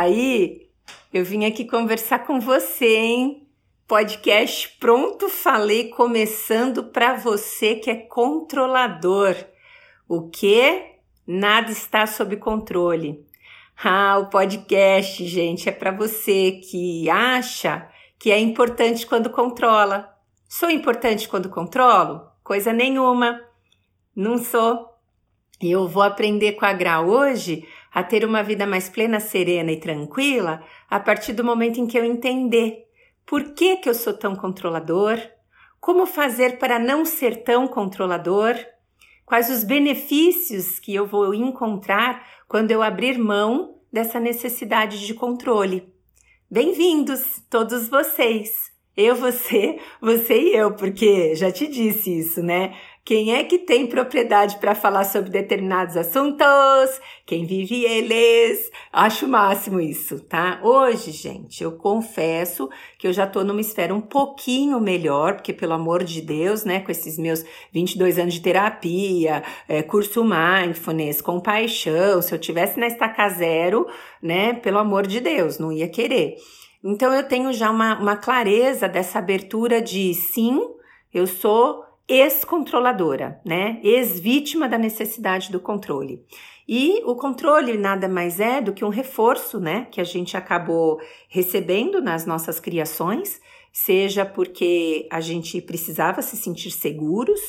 aí? Eu vim aqui conversar com você, hein? Podcast Pronto Falei começando para você que é controlador. O que? Nada está sob controle. Ah, o podcast, gente, é para você que acha que é importante quando controla. Sou importante quando controlo? Coisa nenhuma. Não sou. Eu vou aprender com a Gra hoje a ter uma vida mais plena, serena e tranquila a partir do momento em que eu entender por que, que eu sou tão controlador, como fazer para não ser tão controlador, quais os benefícios que eu vou encontrar quando eu abrir mão dessa necessidade de controle. Bem-vindos, todos vocês! Eu, você, você e eu, porque já te disse isso, né? Quem é que tem propriedade para falar sobre determinados assuntos? Quem vive eles? Acho o máximo isso, tá? Hoje, gente, eu confesso que eu já tô numa esfera um pouquinho melhor, porque pelo amor de Deus, né, com esses meus 22 anos de terapia, é, curso mindfulness, compaixão, se eu tivesse na estaca zero, né, pelo amor de Deus, não ia querer. Então eu tenho já uma, uma clareza dessa abertura de sim, eu sou ex-controladora, né? Ex-vítima da necessidade do controle. E o controle nada mais é do que um reforço, né? Que a gente acabou recebendo nas nossas criações, seja porque a gente precisava se sentir seguros,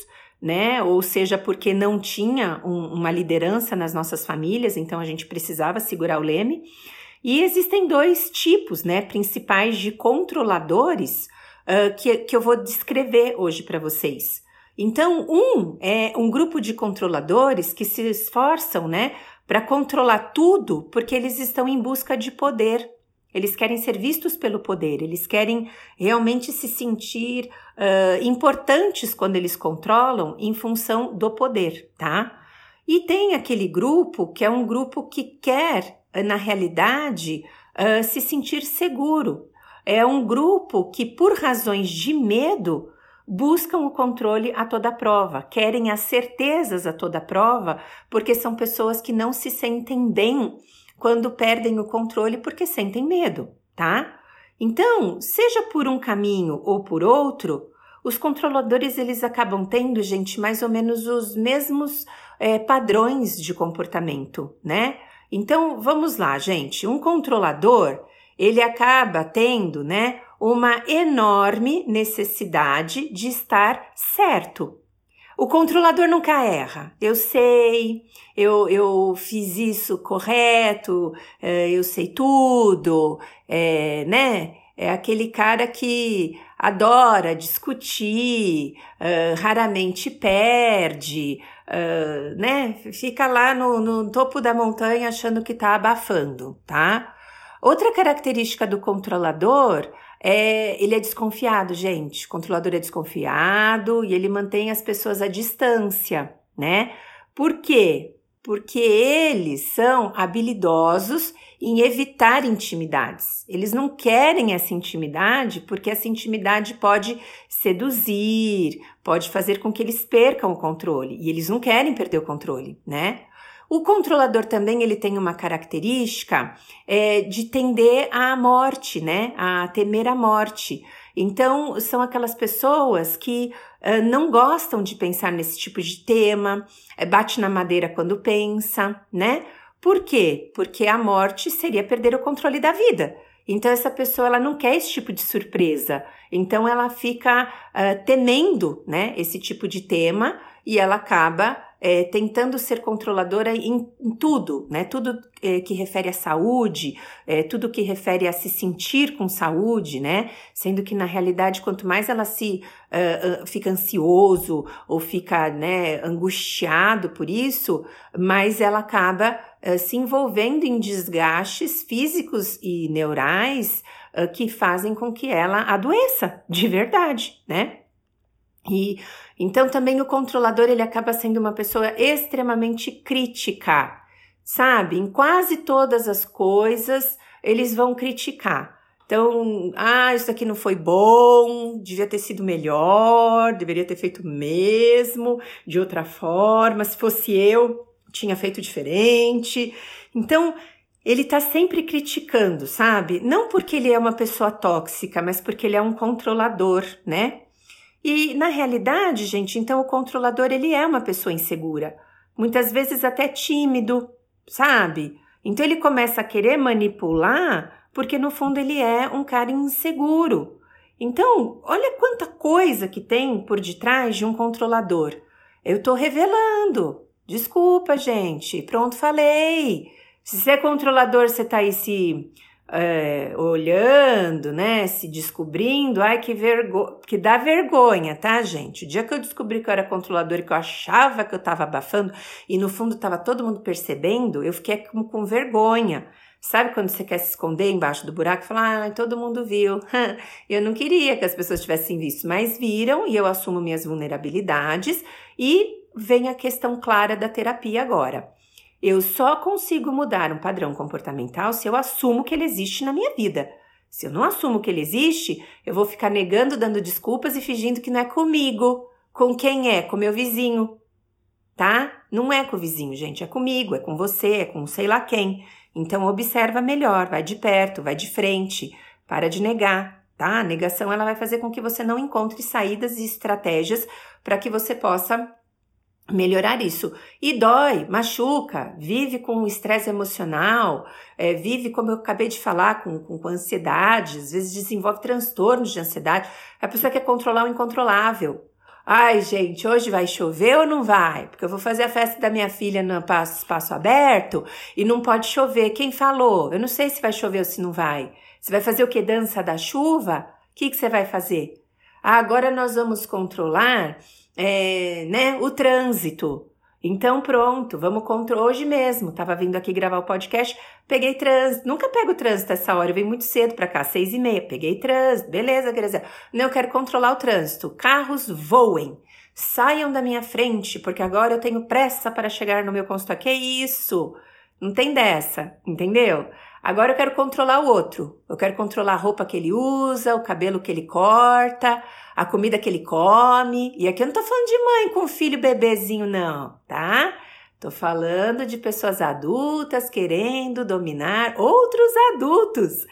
né? Ou seja, porque não tinha um, uma liderança nas nossas famílias, então a gente precisava segurar o leme. E existem dois tipos, né, principais de controladores uh, que, que eu vou descrever hoje para vocês. Então, um é um grupo de controladores que se esforçam, né, para controlar tudo, porque eles estão em busca de poder. Eles querem ser vistos pelo poder, eles querem realmente se sentir uh, importantes quando eles controlam em função do poder, tá? E tem aquele grupo que é um grupo que quer, na realidade, uh, se sentir seguro. É um grupo que, por razões de medo, buscam o controle a toda prova, querem as certezas a toda prova, porque são pessoas que não se sentem bem quando perdem o controle porque sentem medo, tá? Então, seja por um caminho ou por outro, os controladores eles acabam tendo, gente, mais ou menos os mesmos é, padrões de comportamento, né? Então, vamos lá, gente. Um controlador ele acaba tendo, né, uma enorme necessidade de estar certo. O controlador nunca erra. Eu sei, eu, eu fiz isso correto, é, eu sei tudo, é, né? É aquele cara que adora discutir, uh, raramente perde, uh, né? Fica lá no, no topo da montanha achando que tá abafando, tá? Outra característica do controlador é ele é desconfiado, gente. O controlador é desconfiado e ele mantém as pessoas à distância, né? Por quê? Porque eles são habilidosos em evitar intimidades. Eles não querem essa intimidade porque essa intimidade pode seduzir, pode fazer com que eles percam o controle e eles não querem perder o controle, né? O controlador também ele tem uma característica é, de tender à morte, né? A temer a morte. Então, são aquelas pessoas que uh, não gostam de pensar nesse tipo de tema, é, bate na madeira quando pensa, né? Por quê? Porque a morte seria perder o controle da vida. Então, essa pessoa ela não quer esse tipo de surpresa. Então, ela fica uh, temendo né, esse tipo de tema e ela acaba é, tentando ser controladora em, em tudo, né? Tudo é, que refere à saúde, é, tudo que refere a se sentir com saúde, né? Sendo que na realidade, quanto mais ela se uh, uh, fica ansioso ou fica né, angustiado por isso, mais ela acaba uh, se envolvendo em desgastes físicos e neurais que fazem com que ela adoeça de verdade, né? E então também o controlador ele acaba sendo uma pessoa extremamente crítica, sabe? Em quase todas as coisas eles vão criticar. Então, ah, isso aqui não foi bom, devia ter sido melhor, deveria ter feito mesmo, de outra forma, se fosse eu, tinha feito diferente. Então, ele tá sempre criticando, sabe? Não porque ele é uma pessoa tóxica, mas porque ele é um controlador, né? E na realidade, gente, então o controlador ele é uma pessoa insegura, muitas vezes até tímido, sabe? Então ele começa a querer manipular porque no fundo ele é um cara inseguro. Então, olha quanta coisa que tem por detrás de um controlador. Eu tô revelando. Desculpa, gente. Pronto, falei. Se você é controlador, você tá aí se é, olhando, né, se descobrindo, ai que vergonha, que dá vergonha, tá, gente? O dia que eu descobri que eu era controlador e que eu achava que eu tava abafando e no fundo tava todo mundo percebendo, eu fiquei com, com vergonha. Sabe quando você quer se esconder embaixo do buraco e falar, ah, todo mundo viu. eu não queria que as pessoas tivessem visto, mas viram e eu assumo minhas vulnerabilidades e vem a questão clara da terapia agora. Eu só consigo mudar um padrão comportamental se eu assumo que ele existe na minha vida. Se eu não assumo que ele existe, eu vou ficar negando, dando desculpas e fingindo que não é comigo. Com quem é? Com meu vizinho. Tá? Não é com o vizinho, gente, é comigo, é com você, é com sei lá quem. Então observa melhor, vai de perto, vai de frente, para de negar, tá? A negação ela vai fazer com que você não encontre saídas e estratégias para que você possa melhorar isso. E dói, machuca, vive com estresse emocional, é, vive, como eu acabei de falar, com, com, com, ansiedade, às vezes desenvolve transtornos de ansiedade. A pessoa quer controlar o incontrolável. Ai, gente, hoje vai chover ou não vai? Porque eu vou fazer a festa da minha filha no espaço, espaço aberto e não pode chover. Quem falou? Eu não sei se vai chover ou se não vai. Você vai fazer o que? Dança da chuva? O que, que você vai fazer? Ah, agora nós vamos controlar é, né, o trânsito. Então, pronto, vamos contra hoje mesmo. Tava vindo aqui gravar o podcast, peguei trânsito. Nunca pego trânsito essa hora, eu venho muito cedo para cá, seis e meia. Peguei trânsito, beleza, Graziela. Não, eu quero controlar o trânsito. Carros voem, saiam da minha frente, porque agora eu tenho pressa para chegar no meu consultório. Que isso? Não tem dessa, entendeu? Agora eu quero controlar o outro. Eu quero controlar a roupa que ele usa, o cabelo que ele corta, a comida que ele come. E aqui eu não tô falando de mãe com filho bebezinho, não, tá? Tô falando de pessoas adultas querendo dominar outros adultos,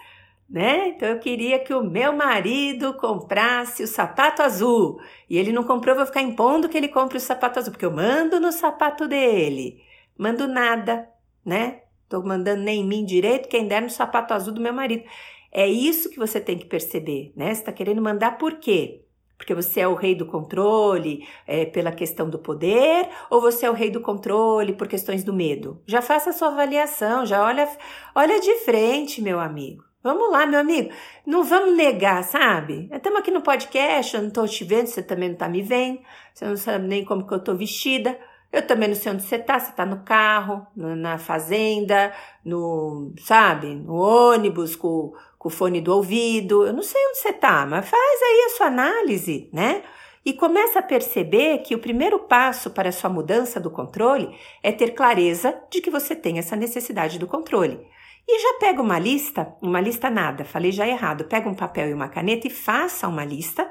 né? Então eu queria que o meu marido comprasse o sapato azul. E ele não comprou, eu vou ficar impondo que ele compre o sapato azul, porque eu mando no sapato dele. Mando nada, né? Tô mandando nem em mim direito, quem der no sapato azul do meu marido. É isso que você tem que perceber, né? Você tá querendo mandar por quê? Porque você é o rei do controle é, pela questão do poder ou você é o rei do controle por questões do medo? Já faça a sua avaliação, já olha, olha de frente, meu amigo. Vamos lá, meu amigo. Não vamos negar, sabe? Estamos aqui no podcast, eu não estou te vendo, você também não está me vendo, você não sabe nem como que eu estou vestida. Eu também não sei onde você está, você está no carro, na fazenda, no, sabe, no ônibus, com, com o fone do ouvido. Eu não sei onde você está, mas faz aí a sua análise, né? E começa a perceber que o primeiro passo para a sua mudança do controle é ter clareza de que você tem essa necessidade do controle. E já pega uma lista, uma lista nada, falei já errado, pega um papel e uma caneta e faça uma lista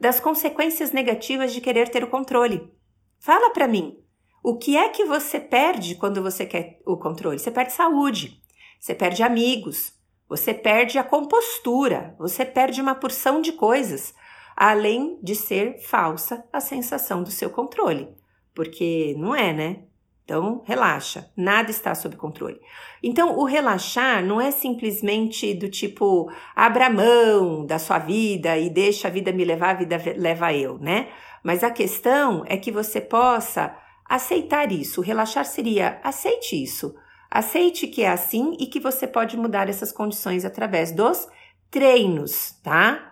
das consequências negativas de querer ter o controle. Fala para mim, o que é que você perde quando você quer o controle? Você perde saúde, você perde amigos, você perde a compostura, você perde uma porção de coisas, além de ser falsa a sensação do seu controle. Porque não é, né? Então, relaxa, nada está sob controle. Então, o relaxar não é simplesmente do tipo, abra mão da sua vida e deixa a vida me levar, a vida leva eu, né? Mas a questão é que você possa aceitar isso. Relaxar seria aceite isso. Aceite que é assim e que você pode mudar essas condições através dos treinos, tá?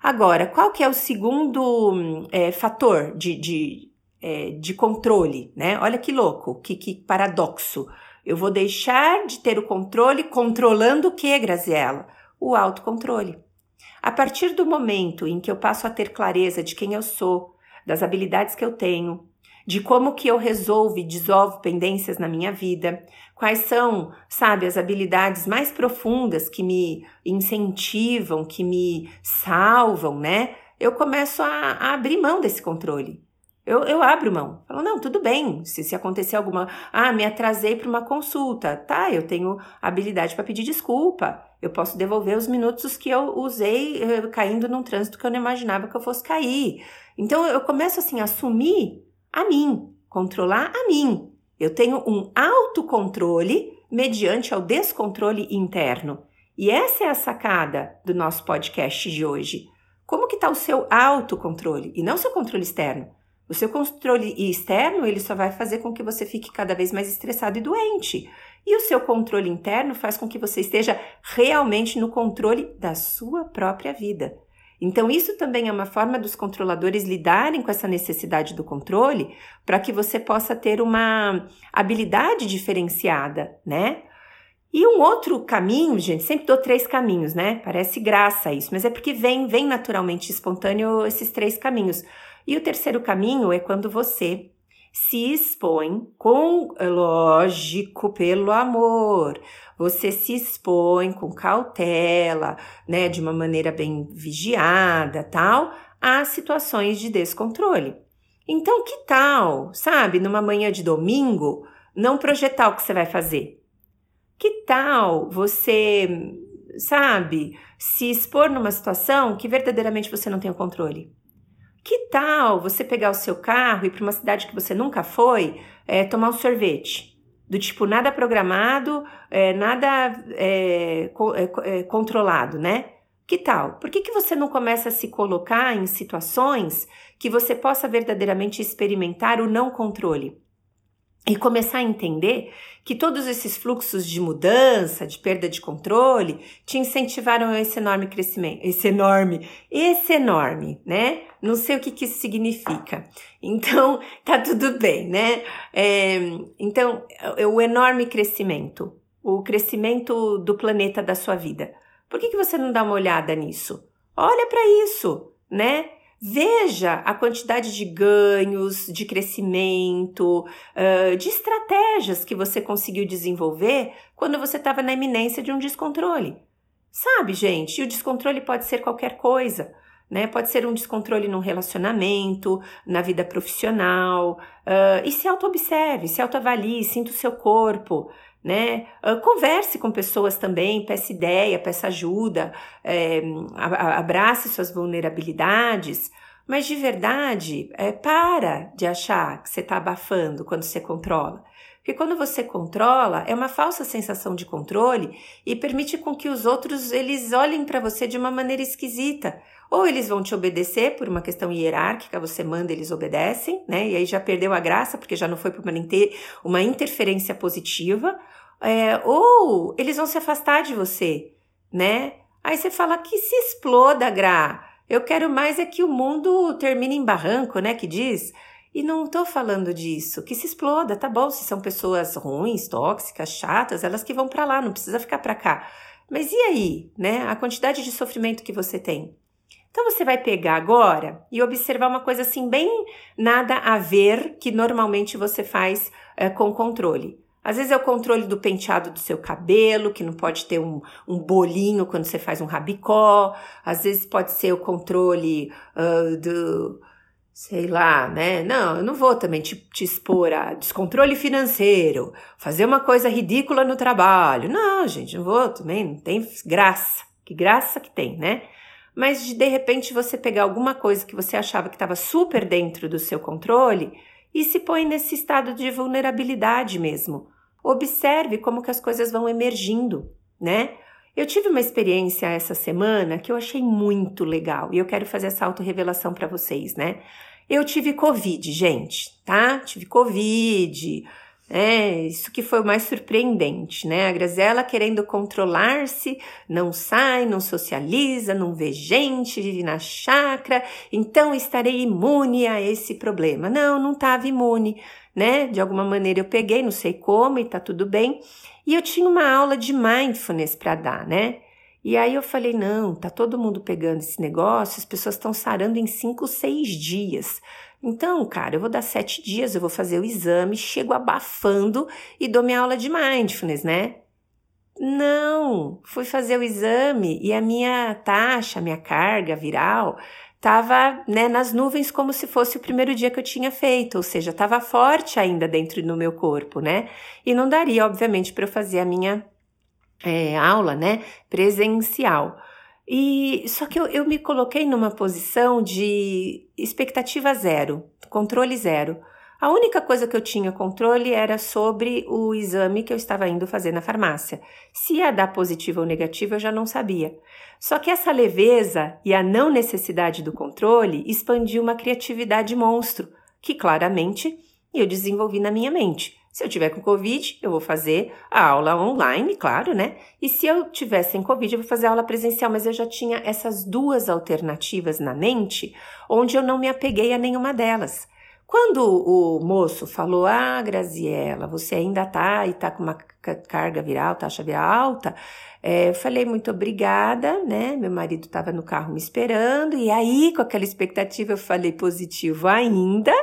Agora, qual que é o segundo é, fator de, de, é, de controle, né? Olha que louco, que, que paradoxo. Eu vou deixar de ter o controle controlando o que, Graziella? O autocontrole. A partir do momento em que eu passo a ter clareza de quem eu sou, das habilidades que eu tenho, de como que eu resolvo e dissolvo pendências na minha vida, quais são, sabe, as habilidades mais profundas que me incentivam, que me salvam, né? Eu começo a, a abrir mão desse controle. Eu, eu abro mão. Falo, não, tudo bem. Se, se acontecer alguma. Ah, me atrasei para uma consulta. Tá, eu tenho habilidade para pedir desculpa. Eu posso devolver os minutos que eu usei eh, caindo num trânsito que eu não imaginava que eu fosse cair. Então eu começo assim a assumir a mim, controlar a mim. Eu tenho um autocontrole mediante ao descontrole interno. E essa é a sacada do nosso podcast de hoje. Como que está o seu autocontrole e não seu controle externo? O seu controle externo, ele só vai fazer com que você fique cada vez mais estressado e doente. E o seu controle interno faz com que você esteja realmente no controle da sua própria vida. Então, isso também é uma forma dos controladores lidarem com essa necessidade do controle para que você possa ter uma habilidade diferenciada, né? E um outro caminho, gente, sempre dou três caminhos, né? Parece graça isso, mas é porque vem, vem naturalmente espontâneo esses três caminhos. E o terceiro caminho é quando você se expõe com, lógico, pelo amor. Você se expõe com cautela, né, de uma maneira bem vigiada, tal, a situações de descontrole. Então, que tal, sabe, numa manhã de domingo, não projetar o que você vai fazer? Que tal você, sabe, se expor numa situação que verdadeiramente você não tem o controle? Que tal você pegar o seu carro e ir para uma cidade que você nunca foi, é, tomar um sorvete? Do tipo, nada programado, é, nada é, é, controlado, né? Que tal? Por que, que você não começa a se colocar em situações que você possa verdadeiramente experimentar o não controle? e começar a entender que todos esses fluxos de mudança, de perda de controle, te incentivaram a esse enorme crescimento, esse enorme, esse enorme, né? Não sei o que, que isso significa. Então, tá tudo bem, né? É, então, o enorme crescimento, o crescimento do planeta da sua vida. Por que, que você não dá uma olhada nisso? Olha para isso, né? Veja a quantidade de ganhos, de crescimento, de estratégias que você conseguiu desenvolver quando você estava na iminência de um descontrole. Sabe, gente? E o descontrole pode ser qualquer coisa. Né? Pode ser um descontrole num relacionamento, na vida profissional. Uh, e se auto-observe, se autoavalie, sinta o seu corpo né? Uh, converse com pessoas também, peça ideia, peça ajuda, é, abrace suas vulnerabilidades, mas de verdade, é, para de achar que você está abafando quando você controla. Porque quando você controla, é uma falsa sensação de controle e permite com que os outros eles olhem para você de uma maneira esquisita. Ou eles vão te obedecer por uma questão hierárquica, você manda, eles obedecem, né? E aí já perdeu a graça, porque já não foi por uma interferência positiva. É, ou eles vão se afastar de você, né? Aí você fala que se exploda, Gra. Eu quero mais é que o mundo termine em barranco, né? Que diz. E não tô falando disso, que se exploda, tá bom? Se são pessoas ruins, tóxicas, chatas, elas que vão para lá, não precisa ficar para cá. Mas e aí, né? A quantidade de sofrimento que você tem. Então você vai pegar agora e observar uma coisa assim, bem nada a ver que normalmente você faz é, com controle. Às vezes é o controle do penteado do seu cabelo, que não pode ter um, um bolinho quando você faz um rabicó. Às vezes pode ser o controle uh, do, sei lá, né? Não, eu não vou também te, te expor a descontrole financeiro, fazer uma coisa ridícula no trabalho. Não, gente, não vou também, não tem graça. Que graça que tem, né? mas de de repente você pegar alguma coisa que você achava que estava super dentro do seu controle e se põe nesse estado de vulnerabilidade mesmo. Observe como que as coisas vão emergindo, né? Eu tive uma experiência essa semana que eu achei muito legal e eu quero fazer essa autorrevelação para vocês, né? Eu tive Covid, gente, tá? Tive Covid, é, isso que foi o mais surpreendente, né? A Grazela querendo controlar-se, não sai, não socializa, não vê gente, vive na chácara, então estarei imune a esse problema. Não, não estava imune, né? De alguma maneira eu peguei, não sei como, e tá tudo bem. E eu tinha uma aula de mindfulness para dar, né? E aí eu falei: não, tá todo mundo pegando esse negócio, as pessoas estão sarando em cinco, seis dias. Então, cara, eu vou dar sete dias, eu vou fazer o exame, chego abafando e dou minha aula de mindfulness, né? Não, fui fazer o exame e a minha taxa, a minha carga viral estava né, nas nuvens como se fosse o primeiro dia que eu tinha feito, ou seja, estava forte ainda dentro do meu corpo, né? E não daria, obviamente, para eu fazer a minha é, aula, né, presencial. E só que eu, eu me coloquei numa posição de expectativa zero, controle zero. A única coisa que eu tinha controle era sobre o exame que eu estava indo fazer na farmácia. Se ia dar positivo ou negativo, eu já não sabia. Só que essa leveza e a não necessidade do controle expandiu uma criatividade monstro, que claramente eu desenvolvi na minha mente. Se eu tiver com Covid, eu vou fazer a aula online, claro, né? E se eu tiver sem Covid, eu vou fazer a aula presencial, mas eu já tinha essas duas alternativas na mente, onde eu não me apeguei a nenhuma delas. Quando o moço falou, ah, Graziela, você ainda tá e tá com uma carga viral, taxa viral alta, é, eu falei muito obrigada, né? Meu marido estava no carro me esperando, e aí, com aquela expectativa, eu falei positivo ainda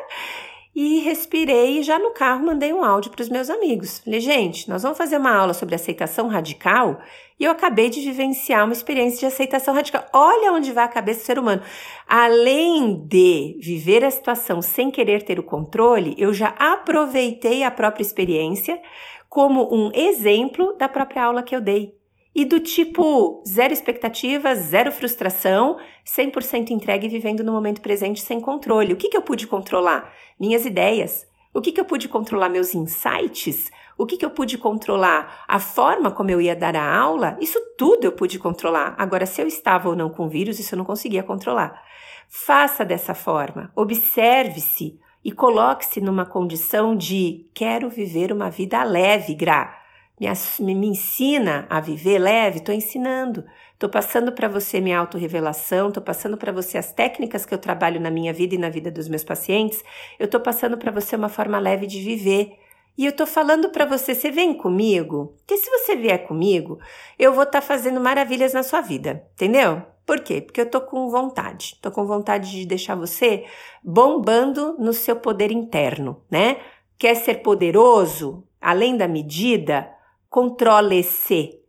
e respirei e já no carro mandei um áudio para os meus amigos. Falei, gente, nós vamos fazer uma aula sobre aceitação radical e eu acabei de vivenciar uma experiência de aceitação radical. Olha onde vai a cabeça do ser humano. Além de viver a situação sem querer ter o controle, eu já aproveitei a própria experiência como um exemplo da própria aula que eu dei e do tipo zero expectativas, zero frustração, 100% entregue vivendo no momento presente sem controle. O que, que eu pude controlar? Minhas ideias. O que, que eu pude controlar? Meus insights? O que, que eu pude controlar? A forma como eu ia dar a aula? Isso tudo eu pude controlar. Agora, se eu estava ou não com vírus, isso eu não conseguia controlar. Faça dessa forma. Observe-se e coloque-se numa condição de quero viver uma vida leve, Gra me, me ensina a viver leve, estou ensinando. Estou passando para você minha autorrevelação, estou passando para você as técnicas que eu trabalho na minha vida e na vida dos meus pacientes. Eu estou passando para você uma forma leve de viver. E eu estou falando para você, você vem comigo? Porque se você vier comigo, eu vou estar tá fazendo maravilhas na sua vida, entendeu? Por quê? Porque eu tô com vontade. Tô com vontade de deixar você bombando no seu poder interno, né? Quer ser poderoso, além da medida? Controle-se.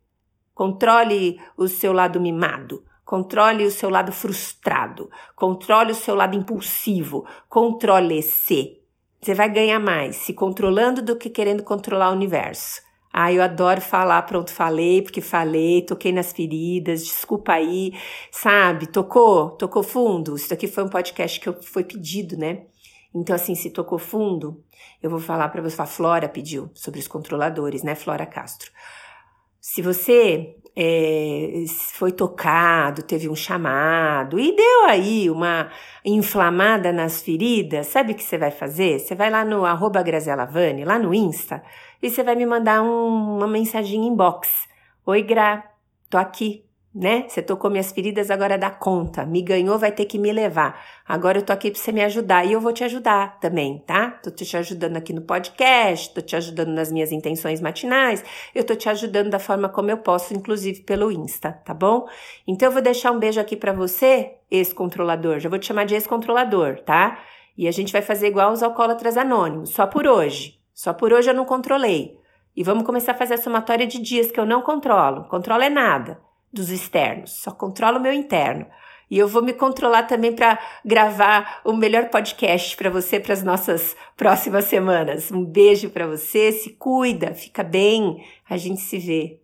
Controle o seu lado mimado. Controle o seu lado frustrado. Controle o seu lado impulsivo. Controle-se. Você vai ganhar mais se controlando do que querendo controlar o universo. Ah, eu adoro falar, pronto, falei, porque falei, toquei nas feridas, desculpa aí, sabe? Tocou? Tocou fundo? Isso daqui foi um podcast que foi pedido, né? Então, assim, se tocou fundo, eu vou falar para você. A Flora pediu sobre os controladores, né, Flora Castro? Se você é, foi tocado, teve um chamado e deu aí uma inflamada nas feridas, sabe o que você vai fazer? Você vai lá no arroba Graziela lá no Insta, e você vai me mandar um, uma mensagem inbox. Oi, Gra, tô aqui né? Você tocou minhas feridas, agora dá conta. Me ganhou, vai ter que me levar. Agora eu tô aqui para você me ajudar e eu vou te ajudar também, tá? Tô te ajudando aqui no podcast, tô te ajudando nas minhas intenções matinais, eu tô te ajudando da forma como eu posso, inclusive pelo Insta, tá bom? Então eu vou deixar um beijo aqui para você, ex-controlador. Já vou te chamar de ex-controlador, tá? E a gente vai fazer igual os alcoólatras anônimos, só por hoje. Só por hoje eu não controlei. E vamos começar a fazer a somatória de dias que eu não controlo. Controlo é nada dos externos, só controlo o meu interno. E eu vou me controlar também para gravar o melhor podcast para você para as nossas próximas semanas. Um beijo para você, se cuida, fica bem, a gente se vê.